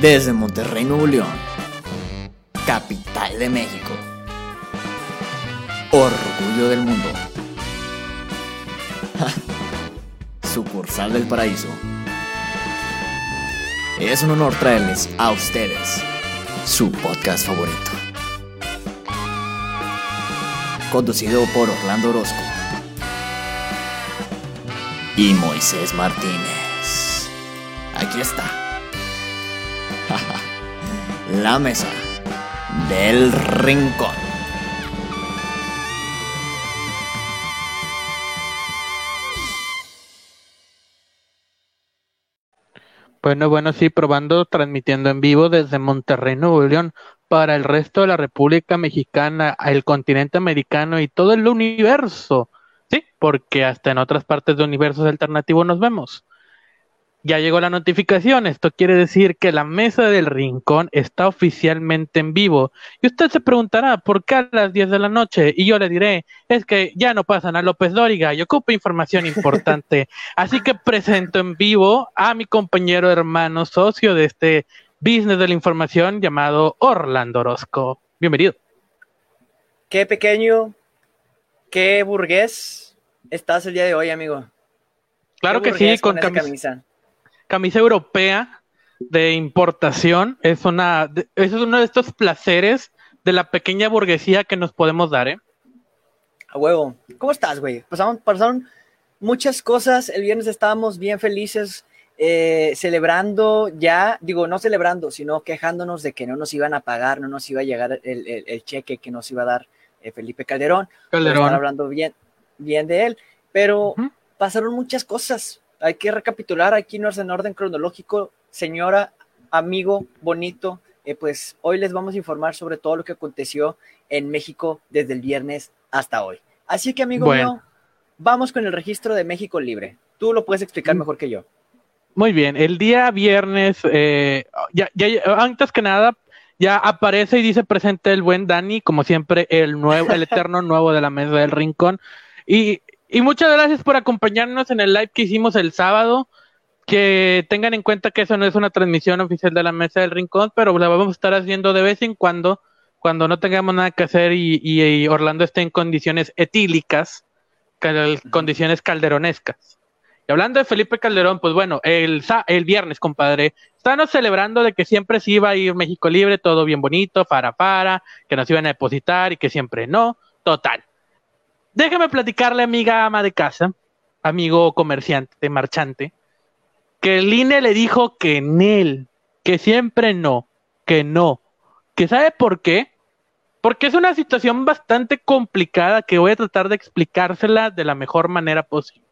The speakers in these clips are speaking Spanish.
Desde Monterrey, Nuevo León, capital de México, orgullo del mundo, sucursal del paraíso. Es un honor traerles a ustedes su podcast favorito. Conducido por Orlando Orozco y Moisés Martínez. Aquí está. La mesa del rincón. Bueno, bueno, sí, probando, transmitiendo en vivo desde Monterrey, Nuevo León, para el resto de la República Mexicana, el continente americano y todo el universo. Sí, porque hasta en otras partes de universos alternativos nos vemos. Ya llegó la notificación, esto quiere decir que la mesa del rincón está oficialmente en vivo. Y usted se preguntará, ¿por qué a las 10 de la noche? Y yo le diré, es que ya no pasan a López Dóriga y ocupa información importante. Así que presento en vivo a mi compañero, hermano, socio de este business de la información llamado Orlando Orozco. Bienvenido. Qué pequeño, qué burgués estás el día de hoy, amigo. Claro que sí, con, camisa camisa europea de importación es una es uno de estos placeres de la pequeña burguesía que nos podemos dar, ¿eh? A huevo. ¿Cómo estás, güey? Pasaron, pasaron muchas cosas. El viernes estábamos bien felices, eh, celebrando ya, digo, no celebrando, sino quejándonos de que no nos iban a pagar, no nos iba a llegar el, cheque que nos iba a dar eh, Felipe Calderón. Calderón. Están hablando bien, bien de él. Pero pasaron muchas cosas hay que recapitular aquí no es en orden cronológico. Señora, amigo, bonito, eh, pues hoy les vamos a informar sobre todo lo que aconteció en México desde el viernes hasta hoy. Así que, amigo mío, vamos con el registro de México Libre. Tú lo puedes explicar mejor que yo. Muy bien, el día viernes, eh, ya, antes que nada, ya aparece y dice presente el buen Dani, como siempre, el nuevo, el eterno nuevo de la mesa del rincón. Y y muchas gracias por acompañarnos en el live que hicimos el sábado. Que tengan en cuenta que eso no es una transmisión oficial de la Mesa del Rincón, pero la vamos a estar haciendo de vez en cuando, cuando no tengamos nada que hacer y, Orlando esté en condiciones etílicas, condiciones calderonescas. Y hablando de Felipe Calderón, pues bueno, el, el viernes, compadre, estábamos celebrando de que siempre se iba a ir México Libre, todo bien bonito, para para, que nos iban a depositar y que siempre no. Total. Déjame platicarle, amiga ama de casa, amigo comerciante, marchante, que el INE le dijo que en él, que siempre no, que no, que sabe por qué, porque es una situación bastante complicada que voy a tratar de explicársela de la mejor manera posible.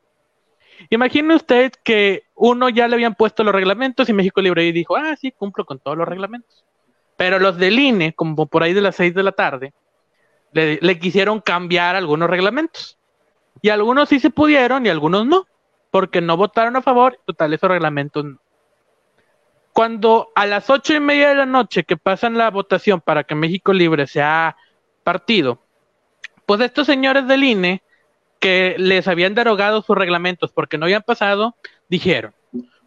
Imagine usted que uno ya le habían puesto los reglamentos y México Libre y dijo, ah, sí, cumplo con todos los reglamentos. Pero los del INE, como por ahí de las seis de la tarde, le, quisieron cambiar algunos reglamentos. Y algunos sí se pudieron y algunos no, porque no votaron a favor, total, esos reglamentos no. Cuando a las ocho y media de la noche que pasan la votación para que México Libre sea partido, pues estos señores del INE que les habían derogado sus reglamentos porque no habían pasado, dijeron,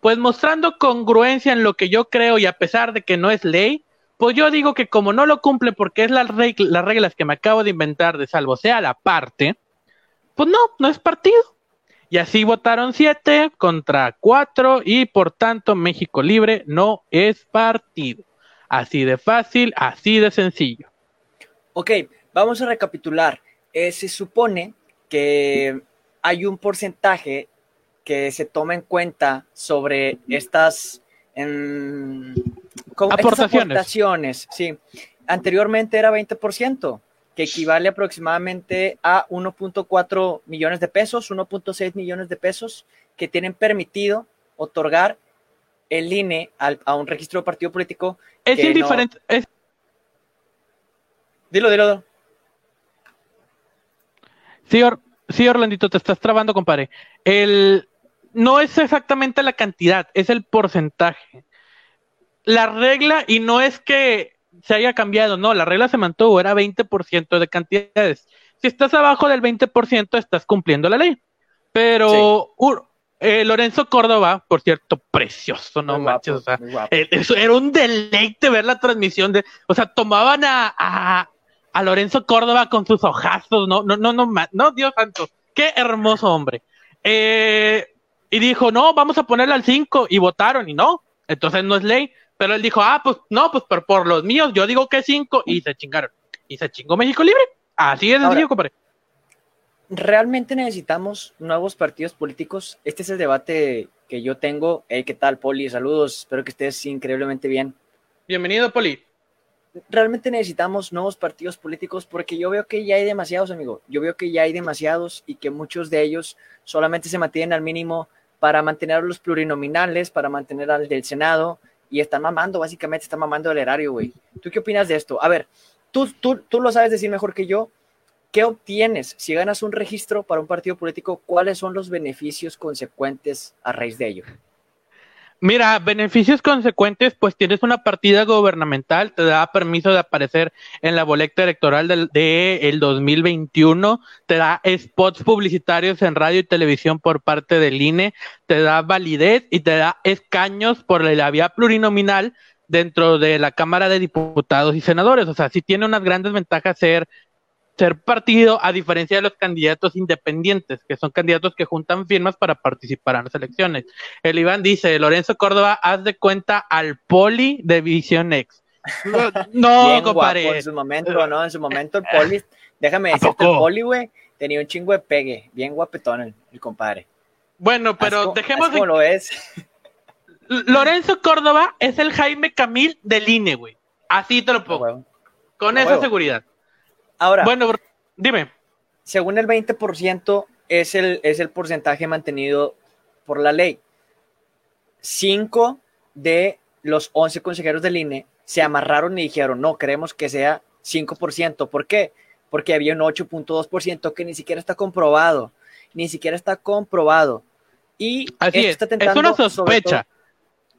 pues mostrando congruencia en lo que yo creo y a pesar de que no es ley, pues yo digo que como no lo cumple porque es las reglas que me acabo de inventar de salvo sea la parte, pues no, no es partido. Y así votaron siete contra cuatro y por tanto México Libre no es partido. Así de fácil, así de sencillo. Ok, vamos a recapitular. Eh, se supone que hay un porcentaje que se toma en cuenta sobre estas aportaciones. sí. Anteriormente era 20%, que equivale aproximadamente a 1.4 millones de pesos, 1.6 millones de pesos que tienen permitido otorgar el INE a un registro de partido político. Es indiferente. Dilo, dilo. Sí, sí, Orlandito, te estás trabando, compadre. El, no es exactamente la cantidad, es el porcentaje. La regla, y no es que se haya cambiado, no, la regla se mantuvo, era 20% de cantidades. Si estás abajo del 20%, estás cumpliendo la ley. Pero eh, Lorenzo Córdoba, por cierto, precioso, no manches, o sea, eh, eso era un deleite ver la transmisión de, o sea, tomaban a, a, a Lorenzo Córdoba con sus ojazos, no, no, no, no, no, Dios santo, qué hermoso hombre. Eh, y dijo, no, vamos a ponerle al 5 y votaron y no, entonces no es ley. Pero él dijo, ah, pues no, pues por, por los míos, yo digo que 5 y se chingaron. Y se chingó México Libre. Así es sencillo, compadre. ¿Realmente necesitamos nuevos partidos políticos? Este es el debate que yo tengo. Hey, ¿qué tal, Poli? Saludos, espero que estés increíblemente bien. Bienvenido, Poli. Realmente necesitamos nuevos partidos políticos porque yo veo que ya hay demasiados, amigo. Yo veo que ya hay demasiados y que muchos de ellos solamente se mantienen al mínimo para mantener a los plurinominales, para mantener al del Senado, y están mamando, básicamente están mamando el erario, güey. ¿Tú qué opinas de esto? A ver, tú, tú, tú lo sabes decir mejor que yo. ¿Qué obtienes si ganas un registro para un partido político? ¿Cuáles son los beneficios consecuentes a raíz de ello? Mira, beneficios consecuentes, pues tienes una partida gubernamental, te da permiso de aparecer en la boleta electoral del de el 2021, te da spots publicitarios en radio y televisión por parte del INE, te da validez y te da escaños por la vía plurinominal dentro de la Cámara de Diputados y Senadores. O sea, sí tiene unas grandes ventajas ser ser partido, a diferencia de los candidatos independientes, que son candidatos que juntan firmas para participar en las elecciones. El Iván dice, Lorenzo Córdoba, haz de cuenta al poli de Visión X. No, compadre. En su momento, ¿no? En su momento el poli, déjame decirte, el poli, güey, tenía un chingo de pegue, bien guapetón el, compadre. Bueno, pero dejemos de... lo es. Lorenzo Córdoba es el Jaime Camil del INE, güey. Así te lo pongo. Con esa seguridad. Ahora, bueno, dime. Según el 20% es el, es el porcentaje mantenido por la ley. Cinco de los 11 consejeros del INE se amarraron y dijeron, no, queremos que sea 5%. ¿Por qué? Porque había un 8.2% que ni siquiera está comprobado. Ni siquiera está comprobado. Y Así es. es una sospecha.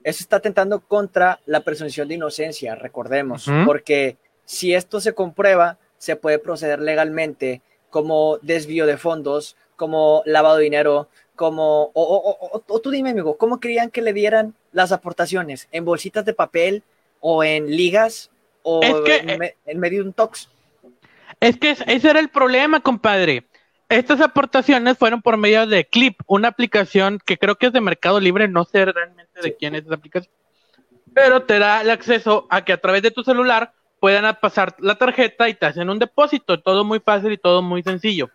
eso está tentando contra la presunción de inocencia, recordemos, porque si esto se comprueba, se puede proceder legalmente como desvío de fondos, como lavado de dinero, como, o, tú dime, amigo, ¿cómo querían que le dieran las aportaciones? ¿En bolsitas de papel o en ligas o en, medio de un tox? Es que ese era el problema, compadre. Estas aportaciones fueron por medio de Clip, una aplicación que creo que es de Mercado Libre, no sé realmente de quién es esa aplicación, pero te da el acceso a que a través de tu celular puedan pasar la tarjeta y te hacen un depósito. Todo muy fácil y todo muy sencillo.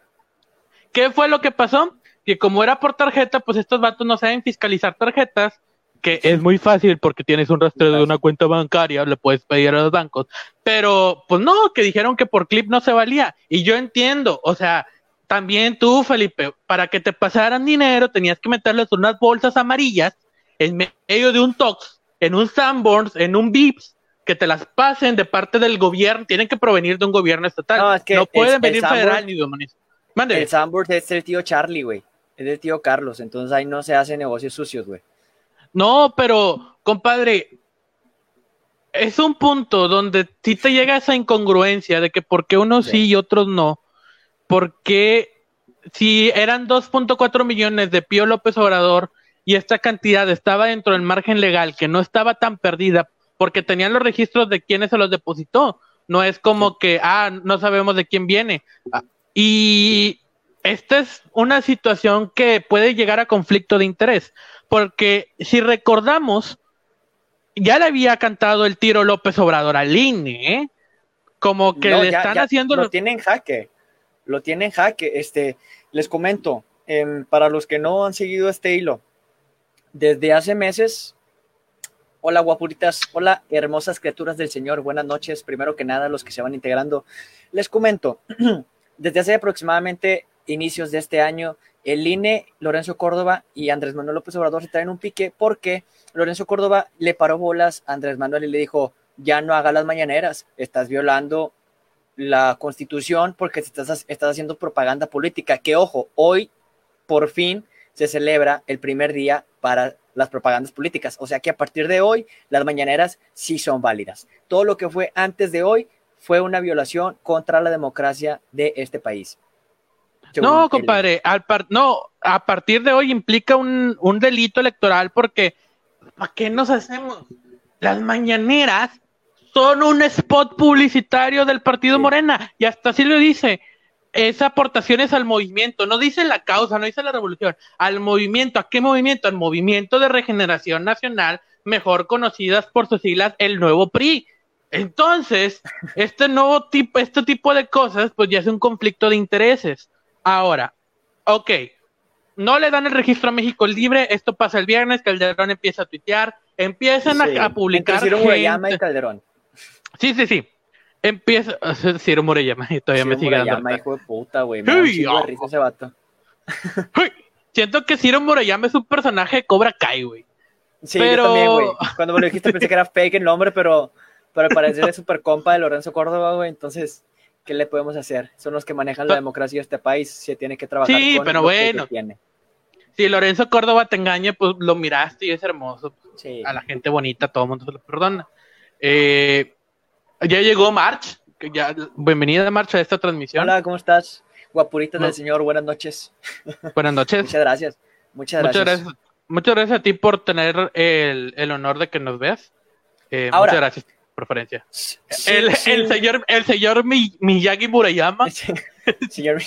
¿Qué fue lo que pasó? Que como era por tarjeta, pues estos vatos no saben fiscalizar tarjetas, que es muy fácil porque tienes un rastreo de una cuenta bancaria, le puedes pedir a los bancos. Pero, pues no, que dijeron que por clip no se valía. Y yo entiendo, o sea, también tú, Felipe, para que te pasaran dinero tenías que meterles unas bolsas amarillas en medio de un Tox, en un Sanborns, en un Vips, que te las pasen de parte del gobierno, tienen que provenir de un gobierno estatal. No, es que no pueden venir federal ni de. El Sandburg es el tío Charlie, güey. Es el tío Carlos. Entonces ahí no se hacen negocios sucios, güey. No, pero, compadre, es un punto donde sí te llega esa incongruencia de que por qué unos sí, y otros no. Porque si eran 2.4 millones de Pío López Obrador y esta cantidad estaba dentro del margen legal, que no estaba tan perdida, porque tenían los registros de quiénes se los depositó. No es como que, ah, no sabemos de quién viene. Ah, y esta es una situación que puede llegar a conflicto de interés, porque si recordamos, ya le había cantado el tiro López Obrador al INE, ¿eh? como que le están haciendo... Lo tienen jaque, lo tienen jaque. Este, les comento, em, para los que no han seguido este hilo, desde hace meses Hola guapuritas, hola hermosas criaturas del Señor, buenas noches. Primero que nada, los que se van integrando, les comento, desde hace aproximadamente inicios de este año, el INE, Lorenzo Córdoba y Andrés Manuel López Obrador se traen un pique porque Lorenzo Córdoba le paró bolas a Andrés Manuel y le dijo, ya no haga las mañaneras, estás violando la constitución porque estás, estás haciendo propaganda política, que ojo, hoy por fin se celebra el primer día para las propagandas políticas. O sea que a partir de hoy las mañaneras sí son válidas. Todo lo que fue antes de hoy fue una violación contra la democracia de este país. No, compadre, al par- no, a partir de hoy implica un, un delito electoral porque ¿para qué nos hacemos? Las mañaneras son un spot publicitario del partido Sí. Morena y hasta así lo dice. Es aportaciones al movimiento, no dice la causa, no dice la revolución, al movimiento. ¿A qué movimiento? Al movimiento de regeneración nacional, mejor conocidas por sus siglas, el nuevo PRI. Entonces, este nuevo tipo, este tipo de cosas, pues ya es un conflicto de intereses. Ahora, ok, no le dan el registro a México Libre, esto pasa el viernes, Calderón empieza a tuitear, empiezan Sí, a, a publicar. y Calderón. Sí, sí, sí. Empieza. Ciro y todavía Ciro me sigue dando. Murayama, hijo de puta, güey. Me da un Hey, de oh. risa ese vato. Siento que Ciro Murayama es un personaje de Cobra Kai, güey. Sí, Pero- yo también, güey. Cuando me lo dijiste pensé que era fake el nombre, pero, pero parecer es super compa de Lorenzo Córdoba, güey. Entonces, ¿qué le podemos hacer? Son los que manejan la democracia de este país. Se tiene que trabajar Sí, con pero lo bueno. que tiene. Si Lorenzo Córdoba te engaña, pues lo miraste y es hermoso. Sí. A la gente bonita, todo el mundo se lo perdona. Eh, ya llegó March. ya, bienvenida, March, a esta transmisión. Hola, ¿cómo estás? Guapuritas No. del señor, buenas noches. Buenas noches. Muchas gracias. Muchas Muchas gracias. gracias. Muchas gracias a ti por tener el, el honor de que nos veas. Eh, Ahora. muchas gracias preferencia. Sí, el, sí. el señor, el señor Mi- Miyagi Murayama. Señor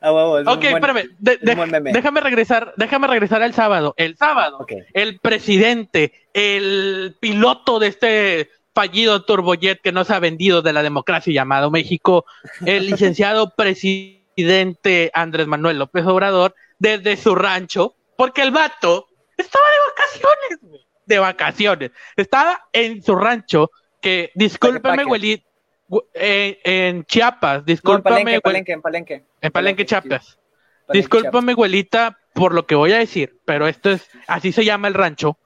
ah, Ok, buen- espérame. de- de- déjame regresar, déjame regresar al sábado. El sábado, Ok. el presidente, el piloto de este fallido turbojet que no se ha vendido de la democracia llamado México, el licenciado presidente Andrés Manuel López Obrador, desde su rancho, porque el vato estaba de vacaciones, de vacaciones. Estaba en su rancho, que discúlpeme, Palenque. güey, en, en Chiapas, No, en discúlpame, Palenque, en Palenque, en Palenque. en Palenque, Palenque, Chiapas. Palenque, Discúlpame, güelita, por lo que voy a decir, pero esto es, así se llama el rancho.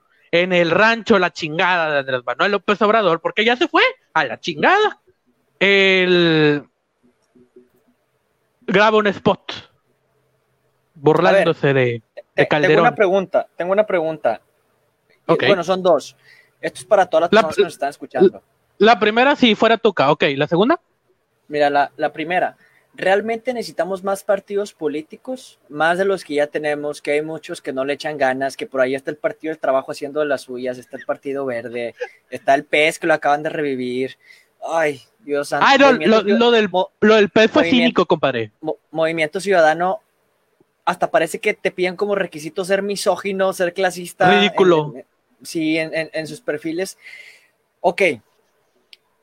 En el rancho, la chingada de Andrés Manuel López Obrador, porque ya se fue a la chingada. El graba un spot burlándose de, de Te- Tengo Calderón. una pregunta, tengo una pregunta. Y, Ok. Bueno, son dos. Esto es para todas las La- personas que nos están escuchando. La primera, si fuera Tuca, ok. La segunda, Mira, la, la primera, ¿realmente necesitamos más partidos políticos? Más de los que ya tenemos, que hay muchos que no le echan ganas, que por ahí está el Partido del Trabajo haciendo de las suyas, está el Partido Verde, está el PES que lo acaban de revivir. Ay, Dios santo. ah, no, lo, lo del, lo del pez fue cínico, compadre. Mo- Movimiento Ciudadano, hasta parece que te piden como requisito ser misógino, ser clasista. Ridículo. en- en- sí, en, en- en sus perfiles. Ok,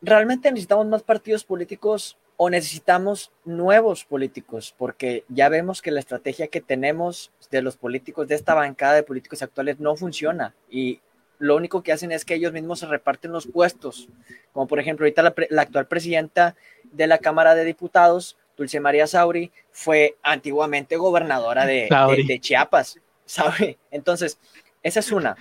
¿realmente necesitamos más partidos políticos o necesitamos nuevos políticos? Porque ya vemos que la estrategia que tenemos de los políticos, de esta bancada de políticos actuales, no funciona. Y lo único que hacen es que ellos mismos se reparten los puestos. Como por ejemplo, ahorita la, actual presidenta de la Cámara de Diputados, Dulce María Sauri, fue antiguamente gobernadora de, Sauri. de- de Chiapas. ¿Sabe? Entonces, esa es una.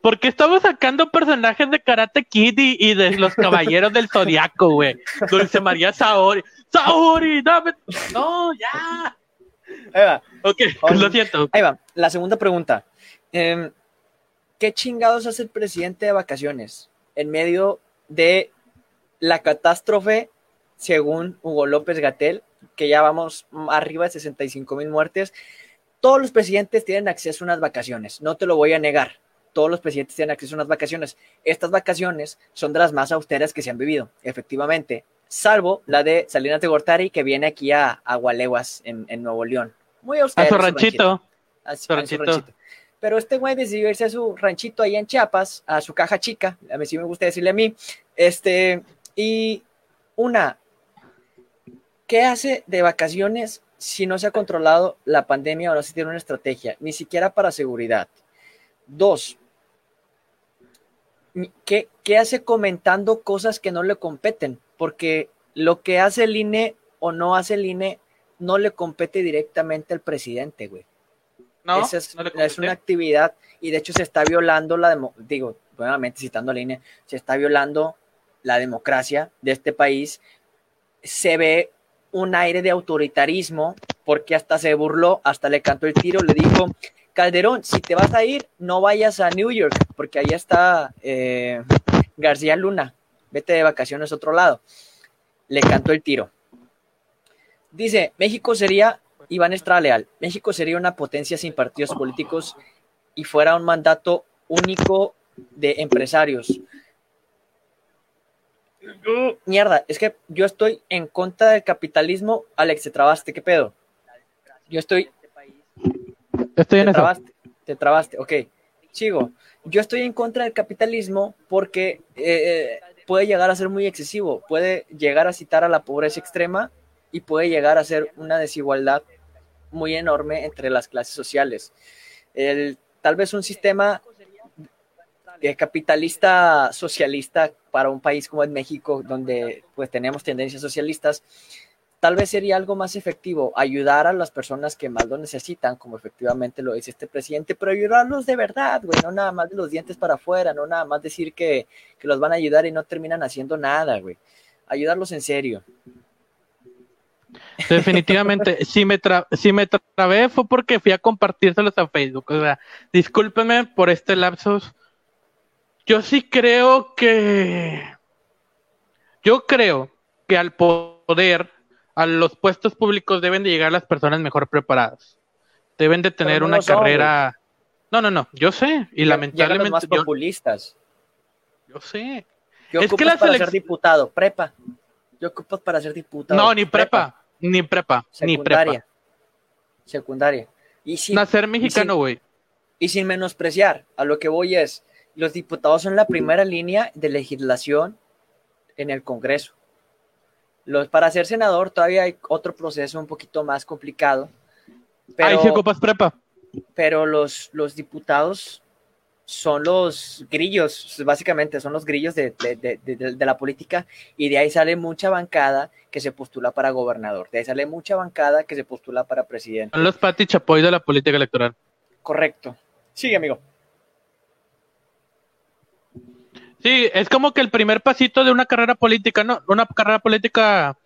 Porque estamos sacando personajes de Karate Kid y, y de los Caballeros del Zodiaco, güey. Dulce María Saori. ¡Saori! ¡Dame! ¡No, ya! Ahí va. Ok, Oye. lo siento. Ahí va. La segunda pregunta. Em, ¿Qué chingados hace el presidente de vacaciones en medio de la catástrofe, según Hugo López Gatel, que ya vamos arriba de 65 mil muertes? Todos los presidentes tienen acceso a unas vacaciones, no te lo voy a negar. Todos los presidentes tienen acceso a unas vacaciones. Estas vacaciones son de las más austeras que se han vivido, efectivamente, salvo la de Salinas de Gortari, que viene aquí a Agualeguas, en, en Nuevo León. Muy austera. A su ranchito. a su- a ranchito. Pero este güey decidió irse a su ranchito ahí en Chiapas, a su caja chica, a mí sí me gusta decirle a mí, este, y una, ¿qué hace de vacaciones si no se ha controlado la pandemia o no se tiene una estrategia? Ni siquiera para seguridad. Dos, ¿qué, qué hace comentando cosas que no le competen? Porque lo que hace el INE o no hace el INE no le compete directamente al presidente, güey. No, Esa es, no le es comenté. una actividad y de hecho se está violando la demo- digo, nuevamente citando la línea, se está violando la democracia de este país. Se ve un aire de autoritarismo porque hasta se burló, hasta le cantó el tiro, le dijo, Calderón, si te vas a ir, no vayas a New York porque ahí está eh, García Luna, vete de vacaciones a otro lado. Le cantó el tiro. Dice, México sería, Iván Estrada Leal, México sería una potencia sin partidos políticos y fuera un mandato único de empresarios. Mierda, es que yo estoy en contra del capitalismo. Alex, te trabaste, ¿qué pedo? Yo estoy. Estoy en te eso. trabaste, te trabaste, ok. Sigo. Yo estoy en contra del capitalismo porque eh, puede llegar a ser muy excesivo, puede llegar a citar a la pobreza extrema y puede llegar a ser una desigualdad muy enorme entre las clases sociales. El, tal vez un sistema eh, capitalista socialista para un país como es México, donde pues tenemos tendencias socialistas, tal vez sería algo más efectivo ayudar a las personas que más lo necesitan, como efectivamente lo dice este presidente, pero ayudarlos de verdad, güey, no nada más de los dientes para afuera, no nada más decir que, que los van a ayudar y no terminan haciendo nada, güey. Ayudarlos en serio. Definitivamente, si me, tra si me trabé fue porque fui a compartírselos a Facebook. O sea, discúlpenme por este lapsus. Yo sí creo que. Yo creo que al poder, a los puestos públicos deben de llegar las personas mejor preparadas. Deben de tener no una son, carrera. no, no, no. Yo sé. Y lamentablemente. los más yo, populistas. yo sé. ¿Qué Es que la para ser diputado? Prepa. ¿Qué ocupas para ser diputado? No, ni prepa. Ni prepa. Ni prepa. Secundaria. Y sin, Nacer mexicano, güey. y sin menospreciar, a lo que voy es, los diputados son la primera línea de legislación en el Congreso. Los, para ser senador todavía hay otro proceso un poquito más complicado, pero, Ahí sí ocupas prepa. pero los, los diputados son los grillos, básicamente son los grillos de, de- de- de- de la política y de ahí sale mucha bancada que se postula para gobernador, de ahí sale mucha bancada que se postula para presidente. Son los Pati Chapoy de la política electoral. Correcto. Sigue, amigo. Sí, es como que el primer pasito de una carrera política, ¿no? Una carrera política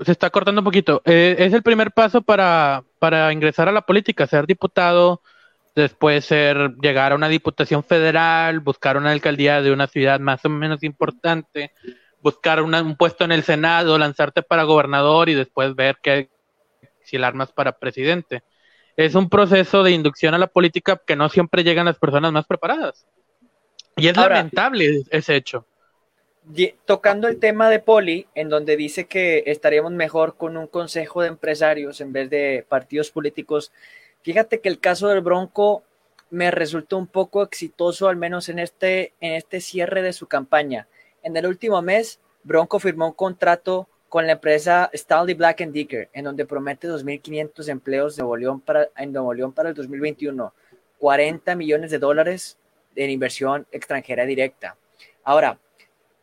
se está cortando un poquito. Eh, es el primer paso para, para ingresar a la política, ser diputado, después ser, llegar a una diputación federal, buscar una alcaldía de una ciudad más o menos importante, buscar una- un puesto en el Senado, lanzarte para gobernador y después ver que si la armas para presidente. Es un proceso de inducción a la política que no siempre llegan las personas más preparadas. Y es Ahora- lamentable ese hecho. Tocando el tema de Poli, en donde dice que estaríamos mejor con un consejo de empresarios en vez de partidos políticos, fíjate que el caso del Bronco me resultó un poco exitoso, al menos en este, en este cierre de su campaña. En el último mes, Bronco firmó un contrato con la empresa Stanley Black and Decker, en donde promete 2.500 empleos de Nuevo León para, en Nuevo León para el 2021, 40 millones de dólares en inversión extranjera directa. Ahora,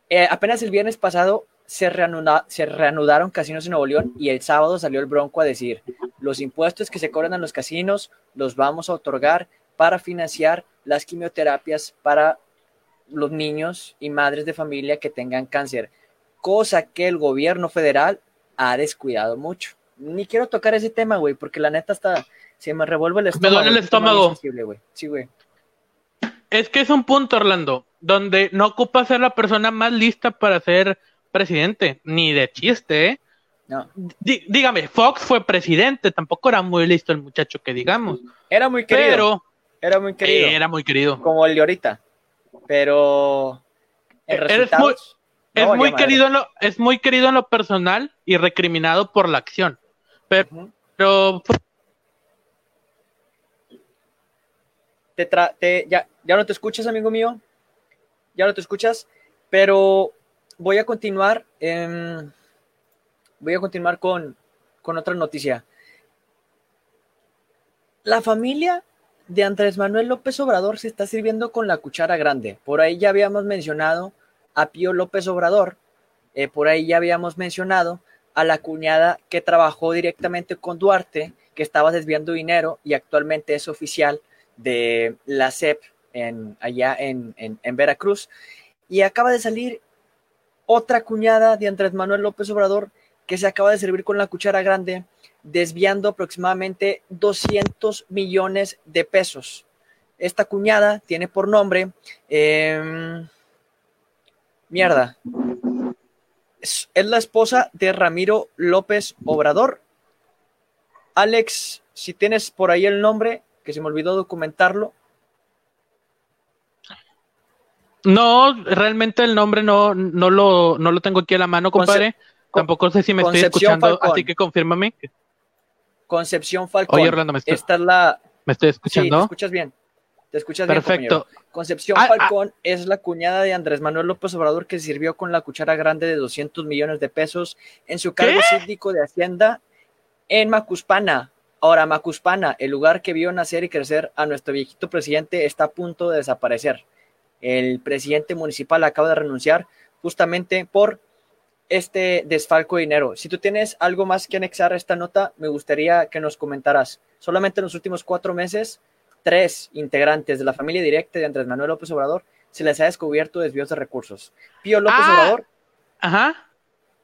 eh, apenas el viernes pasado se, reanuda- se reanudaron casinos en Nuevo León y el sábado salió el Bronco a decir, los impuestos que se cobran en los casinos los vamos a otorgar para financiar las quimioterapias para los niños y madres de familia que tengan cáncer, cosa que el gobierno federal ha descuidado mucho. Ni quiero tocar ese tema, güey, porque la neta está, se me revuelve el estómago. duele el estómago. Sí, güey. Es que es un punto, Orlando, donde no ocupa ser la persona más lista para ser presidente, ni de chiste, ¿eh? No. Dí- dígame, Fox fue presidente, tampoco era muy listo el muchacho que digamos, Era muy querido. pero era muy querido. era muy querido. como el de ahorita. Pero resultados, no Es muy querido en lo, es muy querido en lo personal y recriminado por la acción. Pero, pero Te ya, ya no te escuchas, amigo mío. Ya no te escuchas. Pero voy a continuar. voy a continuar con, con otra noticia. La familia de Andrés Manuel López Obrador se está sirviendo con la cuchara grande. Por ahí ya habíamos mencionado a Pío López Obrador. eh, por ahí ya habíamos mencionado a la cuñada que trabajó directamente con Duarte, que estaba desviando dinero y actualmente es oficial de la CEP en, allá en, en- en Veracruz. Y acaba de salir otra cuñada de Andrés Manuel López Obrador que se acaba de servir con la cuchara grande, desviando aproximadamente 200 millones de pesos. Esta cuñada tiene por nombre... em, mierda. Es, es la esposa de Ramiro López Obrador. Alex, si tienes por ahí el nombre, que se me olvidó documentarlo. No, realmente el nombre no, no, lo, no lo tengo aquí a la mano, compadre. Conce- Tampoco sé si me estoy escuchando, Falcón. así que confírmame. Concepción Falcón. Oye, Orlando, ¿me, estoy- Esta es la. ¿me estoy Sí, te escuchando? escuchas bien. Te escuchas bien. Perfecto. compañero. Concepción Ah, ah. Falcón es la cuñada de Andrés Manuel López Obrador que sirvió con la cuchara grande de 200 millones de pesos en su cargo ¿Qué? síndico de Hacienda en Macuspana. Ahora, Macuspana, el lugar que vio nacer y crecer a nuestro viejito presidente, está a punto de desaparecer. El presidente municipal acaba de renunciar justamente por este desfalco de dinero. Si tú tienes algo más que anexar a esta nota, me gustaría que nos comentaras. Solamente en los últimos cuatro meses, tres integrantes de la familia directa de Andrés Manuel López Obrador se les ha descubierto desvíos de recursos. Pío López Ah. Obrador, Ajá.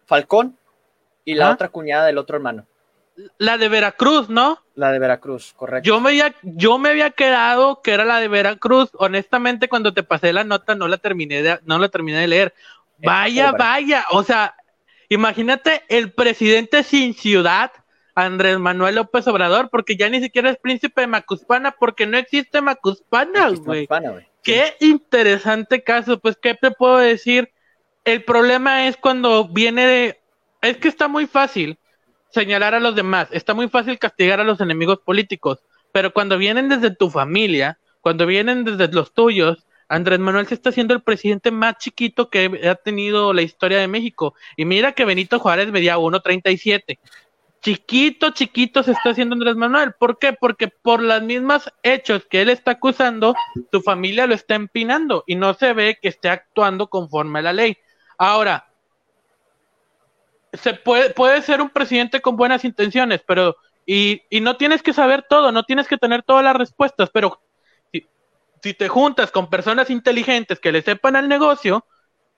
Falcón y la Ajá. otra cuñada del otro hermano, La de Veracruz, ¿no? la de Veracruz, correcto. Yo me, había, yo me había quedado que era la de Veracruz. Honestamente, cuando te pasé la nota, no la terminé de, no la terminé de leer. Vaya, obra. vaya. O sea, imagínate el presidente sin ciudad, Andrés Manuel López Obrador, porque ya ni siquiera es príncipe de Macuspana, porque no existe Macuspana, güey. Qué interesante caso. Pues, ¿qué te puedo decir? El problema es cuando viene de. Es que está muy fácil señalar a los demás, está muy fácil castigar a los enemigos políticos, pero cuando vienen desde tu familia, cuando vienen desde los tuyos, Andrés Manuel se está haciendo el presidente más chiquito que ha tenido la historia de México. Y mira que Benito Juárez medía 1.37. Chiquito, chiquito se está haciendo Andrés Manuel. ¿Por qué? Porque por las mismas hechos que él está acusando, su familia lo está empinando y no se ve que esté actuando conforme a la ley. Ahora, se puede, puede ser un presidente con buenas intenciones, pero y, y no tienes que saber todo, no tienes que tener todas las respuestas, pero si, si te juntas con personas inteligentes que le sepan al negocio,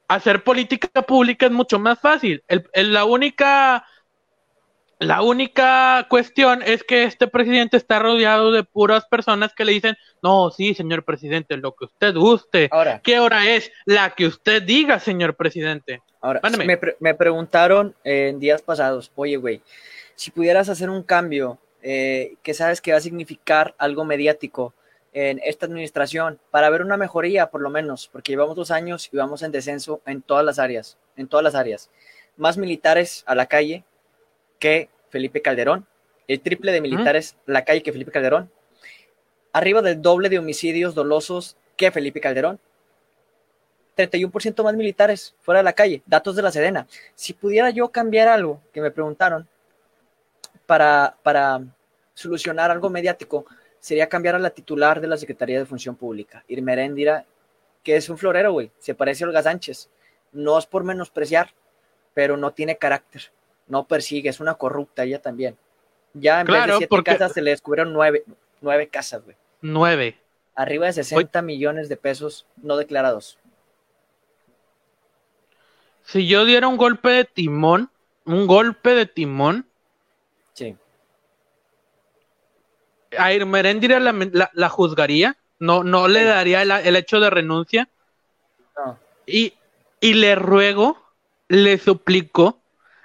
hacer política pública es mucho más fácil. El, el- la única la única cuestión es que este presidente está rodeado de puras personas que le dicen, no, sí, señor presidente, lo que usted guste. Ahora, ¿Qué hora es? La que usted diga, señor presidente. Ahora, me, pre- me preguntaron eh, en días pasados, oye, güey, si pudieras hacer un cambio eh, que sabes que va a significar algo mediático en esta administración para ver una mejoría, por lo menos, porque llevamos dos años y vamos en descenso en todas las áreas, en todas las áreas. Más militares a la calle que Felipe Calderón, el triple de militares a la calle que Felipe Calderón, arriba del doble de homicidios dolosos que Felipe Calderón. 31% más militares fuera de la calle, datos de la Sedena. Si pudiera yo cambiar algo que me preguntaron para, para solucionar algo mediático, sería cambiar a la titular de la Secretaría de Función Pública, Irma Heréndira, que es un florero, güey, se parece a Olga Sánchez. No es por menospreciar, pero no tiene carácter, no persigue, es una corrupta ella también. Ya en vez de siete porque- casas se le descubrieron nueve, nueve casas, güey. Nueve. Arriba de 60 millones de pesos no declarados. Si yo diera un golpe de timón, un golpe de timón, Sí. a Irma Heréndira la, la- la juzgaría, no, no le daría el, el hecho de renuncia No. y, y le ruego, le suplico,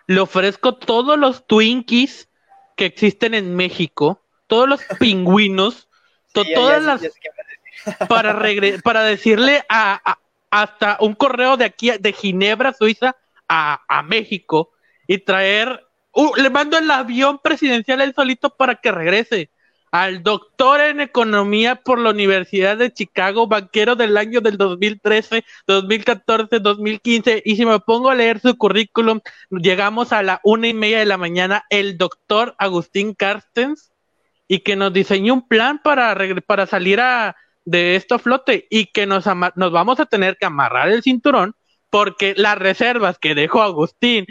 le ofrezco todos los Twinkies que existen en México, todos los pingüinos, to- Sí, ya- todas ya- las ya para regre- para decirle a, a- hasta un correo de aquí de Ginebra, Suiza, a, a México y traer, uh, le mando el avión presidencial él solito para que regrese. Al doctor en economía por la Universidad de Chicago, banquero del año del 2013, 2014, 2015, y si me pongo a leer su currículum, llegamos a la una y media de la mañana, el doctor Agustín Carstens, y que nos diseñó un plan para, para salir a, de esto flote y que nos, nos vamos a tener que amarrar el cinturón porque las reservas que dejó Agustín,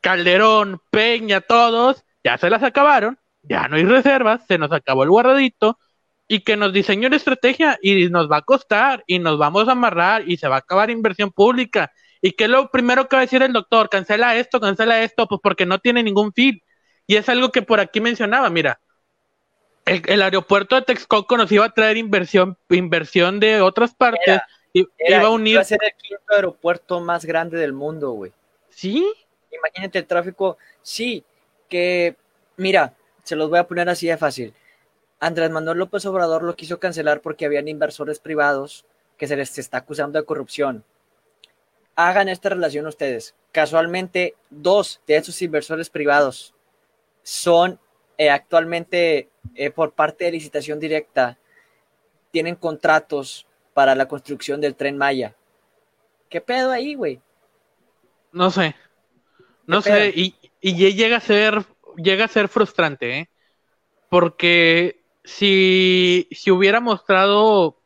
Calderón, Peña, todos, ya se las acabaron, ya no hay reservas, se nos acabó el guardadito y que nos diseñó una estrategia y nos va a costar y nos vamos a amarrar y se va a acabar inversión pública. ¿Y que lo primero que va a decir el doctor? Cancela esto, cancela esto, pues porque no tiene ningún fin. Y es algo que por aquí mencionaba, mira, el, el aeropuerto de Texcoco nos iba a traer inversión, inversión de otras partes, y Era- iba a unir iba a ser el quinto aeropuerto más grande del mundo, güey. ¿Sí? Imagínate el tráfico. Sí, que, mira, se los voy a poner así de fácil. Andrés Manuel López Obrador lo quiso cancelar porque habían inversores privados que se les está acusando de corrupción. Hagan esta relación ustedes. Casualmente, dos de esos inversores privados son eh, actualmente eh, por parte de licitación directa, tienen contratos para la construcción del tren Maya. ¿Qué pedo ahí, güey? No sé. No sé, y, y, llega a ser, llega a ser frustrante, ¿eh? Porque si, si hubiera mostrado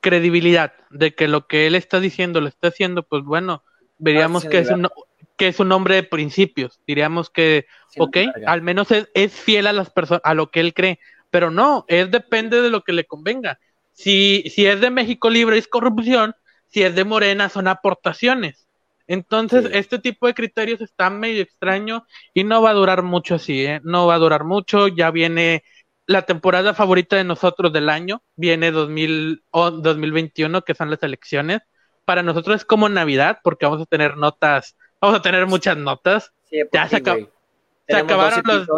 credibilidad de que lo que él está diciendo lo está haciendo, pues bueno, veríamos que es un, que es un hombre de principios. Diríamos que, ok, al menos es, es, fiel a las personas, a lo que él cree, pero no, él depende de lo que le convenga. Si, si es de México Libre es corrupción, si es de Morena son aportaciones. Entonces, este tipo de criterios está medio extraño y no va a durar mucho así, ¿eh? No va a durar mucho, ya viene la temporada favorita de nosotros del año, viene 2000, 2021, que son las elecciones. Para nosotros es como Navidad, porque vamos a tener notas, vamos a tener muchas notas. ya se, acabaron los...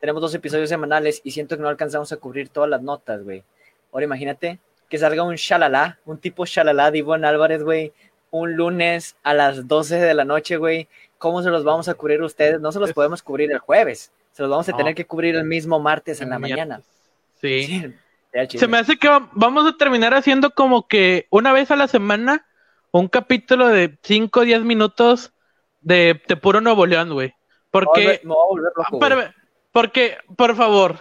Tenemos dos episodios semanales y siento que no alcanzamos a cubrir todas las notas, güey. Ahora imagínate que salga un shalala, un tipo shalala de Ivonne Álvarez, güey, un lunes a las 12 de la noche, güey. ¿Cómo se los vamos a cubrir ustedes? No se los podemos cubrir el jueves, se los vamos a tener que cubrir el mismo martes en la mañana. Sí. se me hace que vamos a terminar haciendo como que una vez a la semana un capítulo de 5 o 10 minutos de, de, puro Nuevo León, güey. Porque, porque, por favor,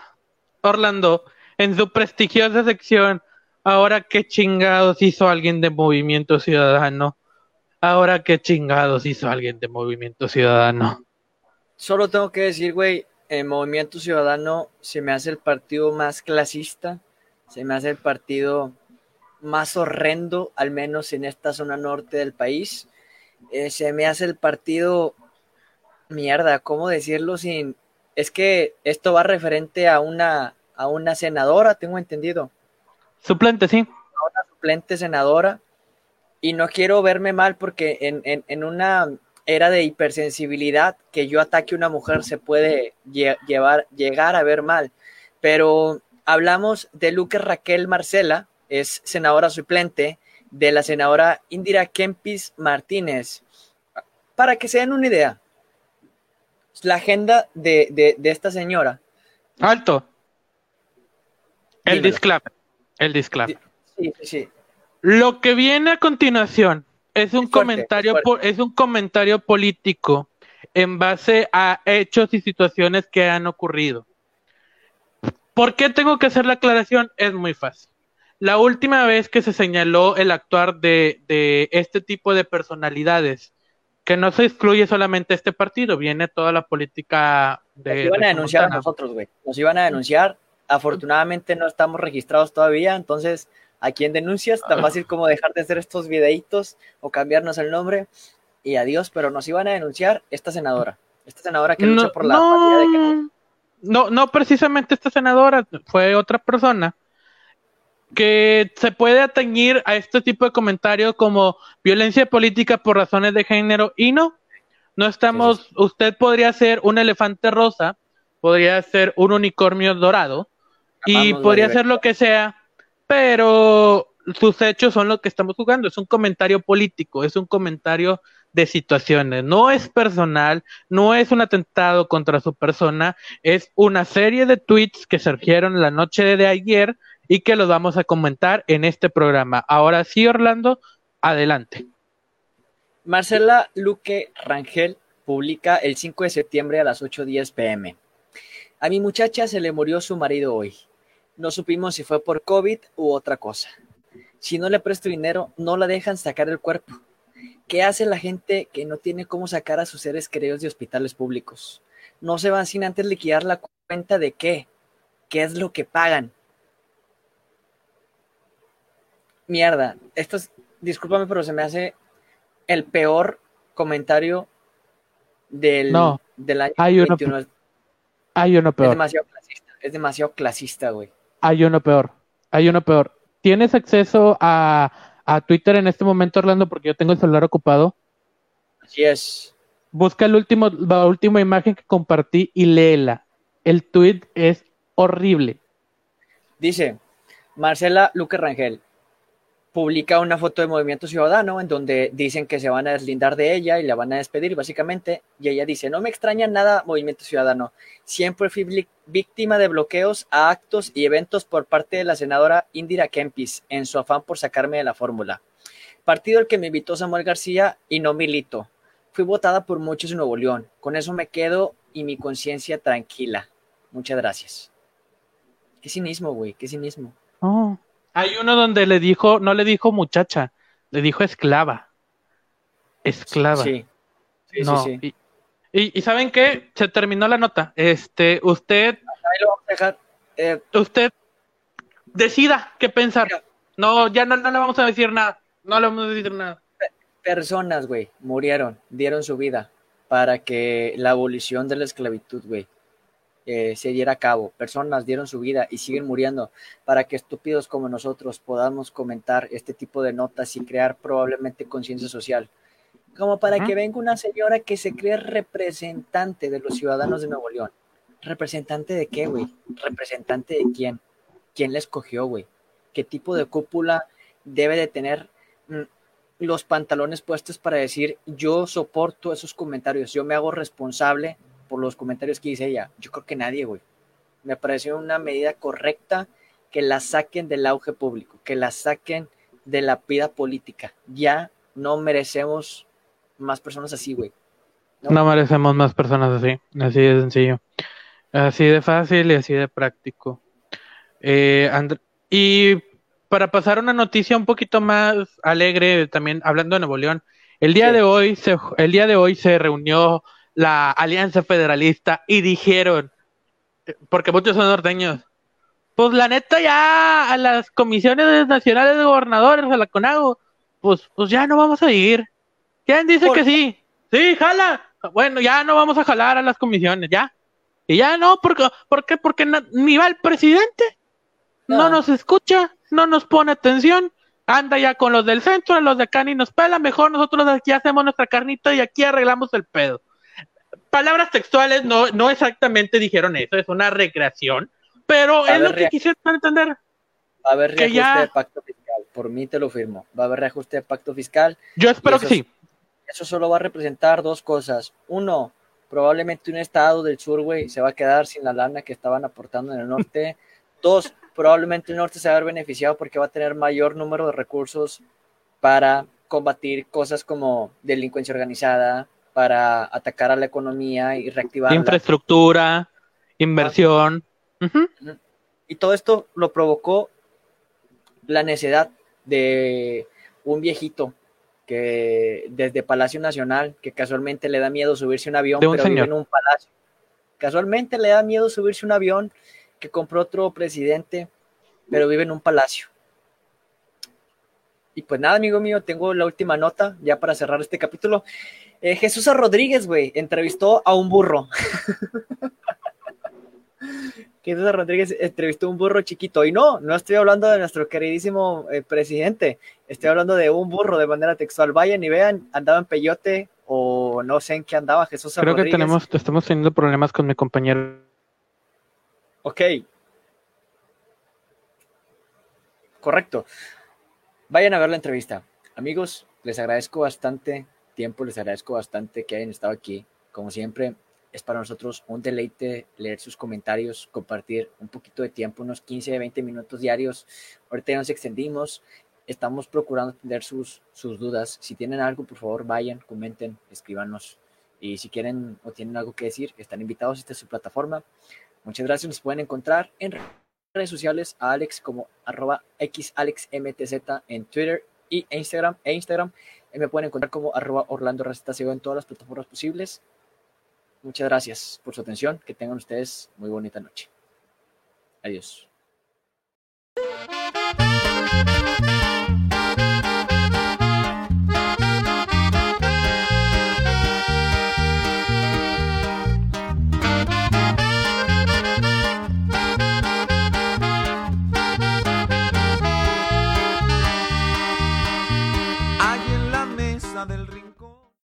Orlando, en su prestigiosa sección, ahora qué chingados hizo alguien de Movimiento Ciudadano. Ahora qué chingados hizo alguien de Movimiento Ciudadano. Solo tengo que decir, güey, el Movimiento Ciudadano se me hace el partido más clasista, se me hace el partido más horrendo, al menos en esta zona norte del país. Eh, se me hace el partido, mierda, ¿cómo decirlo sin... Es que esto va referente a una, a una senadora, tengo entendido. Suplente, sí. A una suplente senadora y no quiero verme mal porque en, una era de hipersensibilidad que yo ataque a una mujer se puede llevar, llegar a ver mal. Pero hablamos de Luque Raquel Marcela, es senadora suplente, de la senadora Indira Kempis Martínez. Para que se den una idea, la agenda de, esta señora. Alto. El disclaimer. El disclaimer. Sí, sí. Lo que viene a continuación es un comentario es, un comentario político en base a hechos y situaciones que han ocurrido. ¿Por qué tengo que hacer la aclaración? Es muy fácil. La última vez que se señaló el actuar de, este tipo de personalidades, que no se excluye solamente este partido, viene toda la política de. Nos iban a denunciar a nosotros, güey. Nos iban a denunciar. Afortunadamente no estamos registrados todavía, entonces a quién denuncias, tan fácil como dejar de hacer estos videitos o cambiarnos el nombre y adiós, pero nos iban a denunciar esta senadora, esta senadora que lucha por la no, de que... no, no precisamente esta senadora, fue otra persona que se puede atañir a este tipo de comentarios como violencia política por razones de género y no, no estamos, usted podría ser un elefante rosa, podría ser un unicornio dorado y podría ser lo que sea, pero sus hechos son lo que estamos jugando. Es un comentario político, es un comentario de situaciones. No es personal, no es un atentado contra su persona, es una serie de tweets que surgieron la noche de ayer y que los vamos a comentar en este programa. Ahora sí, Orlando, adelante. Marcela Luque Rangel publica el 5 de septiembre a las 8.10 pm. A mi muchacha se le murió su marido hoy. No supimos si fue por COVID u otra cosa. Si no le presto dinero, no la dejan sacar el cuerpo. ¿Qué hace la gente que no tiene cómo sacar a sus seres queridos de hospitales públicos? No se van sin antes liquidar la cuenta de qué. ¿Qué es lo que pagan? Mierda, esto es, discúlpame, pero se me hace el peor comentario del, del año hay uno, Hay uno peor. Es demasiado clasista, es demasiado clasista, güey. Hay uno peor. Hay uno peor. ¿Tienes acceso a, Twitter en este momento, Orlando? Porque yo tengo el celular ocupado. Así es. Busca el último, la última imagen que compartí y léela. El tweet es horrible. Dice Marcela Luque Rangel, publica una foto de Movimiento Ciudadano en donde dicen que se van a deslindar de ella y la van a despedir básicamente. Y ella dice, no me extraña nada Movimiento Ciudadano. Siempre fui víctima de bloqueos a actos y eventos por parte de la senadora Indira Kempis en su afán por sacarme de la fórmula. Partido al que me invitó Samuel García y no milito. Fui votada por muchos en Nuevo León. Con eso me quedo y mi conciencia tranquila. Muchas gracias. Qué cinismo, güey, qué cinismo. Oh. Hay uno donde le dijo, no le dijo muchacha, le dijo esclava. Esclava. Sí. Sí, sí, sí. Y, ¿saben qué? Se terminó la nota. Este, usted. Ahí lo vamos a dejar. Eh, usted decida qué pensar. no, ya no, no, le vamos a decir nada. No le vamos a decir nada. Personas, güey, murieron, dieron su vida para que la abolición de la esclavitud, güey, eh, se diera a cabo. Personas dieron su vida y siguen muriendo para que estúpidos como nosotros podamos comentar este tipo de notas y crear probablemente conciencia social. Como para que venga una señora que se cree representante de los ciudadanos de Nuevo León. ¿Representante de qué, güey? ¿Representante de quién? ¿Quién la escogió, güey? ¿Qué tipo de cúpula debe de tener mm, los pantalones puestos para decir yo soporto esos comentarios, yo me hago responsable por los comentarios que dice ella. Yo creo que nadie, güey. Me pareció una medida correcta que la saquen del auge público, que la saquen de la vida política. Ya no merecemos más personas así, güey. ¿No? merecemos más personas así, así de sencillo. Así de fácil y así de práctico. Eh, y para pasar una noticia un poquito más alegre, también hablando de Nuevo León, el día de hoy se, el día de hoy se reunió la Alianza Federalista y dijeron, porque muchos son norteños, pues la neta ya a las comisiones nacionales de gobernadores, a la CONAGO, pues, pues ya no vamos a ir. ¿Quién dice que sí? Sí, jala. Bueno, ya no vamos a jalar a las comisiones, ya. Y ya no, porque, porque, porque ni va el presidente, no. nos escucha, no nos pone atención, anda ya con los del centro, los de acá ni nos pela, mejor nosotros aquí hacemos nuestra carnita y aquí arreglamos el pedo palabras textuales no, no exactamente dijeron eso, es una recreación, pero es lo que quisiera entender. Va a haber reajuste de pacto fiscal, por mí te lo firmo. Va a haber reajuste de pacto fiscal. Yo espero que sí. Eso solo va a representar dos cosas. Uno, probablemente un estado del sur, güey, se va a quedar sin la lana que estaban aportando en el norte. Dos, probablemente el norte se va a ver beneficiado porque va a tener mayor número de recursos para combatir cosas como delincuencia organizada, para atacar a la economía y reactivar. Infraestructura, inversión. Y todo esto lo provocó la necedad de un viejito que desde Palacio Nacional, que casualmente le da miedo subirse un avión, pero vive en un palacio. Casualmente le da miedo subirse un avión que compró otro presidente, pero vive en un palacio. Y pues nada, amigo mío, tengo la última nota ya para cerrar este capítulo. Eh, Jesús Rodríguez, güey, entrevistó a un burro. Jesús Rodríguez entrevistó a un burro chiquito. Y no, no estoy hablando de nuestro queridísimo eh, presidente. Estoy hablando de un burro de manera textual. Vayan y vean, andaba en peyote o no sé en qué andaba Jesús Creo que tenemos, estamos teniendo problemas con mi compañero. Ok. Correcto. Vayan a ver la entrevista. Amigos, les agradezco bastante tiempo. Les agradezco bastante que hayan estado aquí. Como siempre, es para nosotros un deleite leer sus comentarios, compartir un poquito de tiempo, unos 15, 20 minutos diarios. Ahorita ya nos extendimos. Estamos procurando atender sus, sus dudas. Si tienen algo, por favor, vayan, comenten, escríbanos. Y si quieren o tienen algo que decir, están invitados. Esta es su plataforma. Muchas gracias. Nos pueden encontrar en redes sociales a Alex como arroba xalexmtz en Twitter y Instagram, e Instagram me pueden encontrar como arroba Orlando en todas las plataformas posibles. Muchas gracias por su atención. Que tengan ustedes muy bonita noche. Adiós.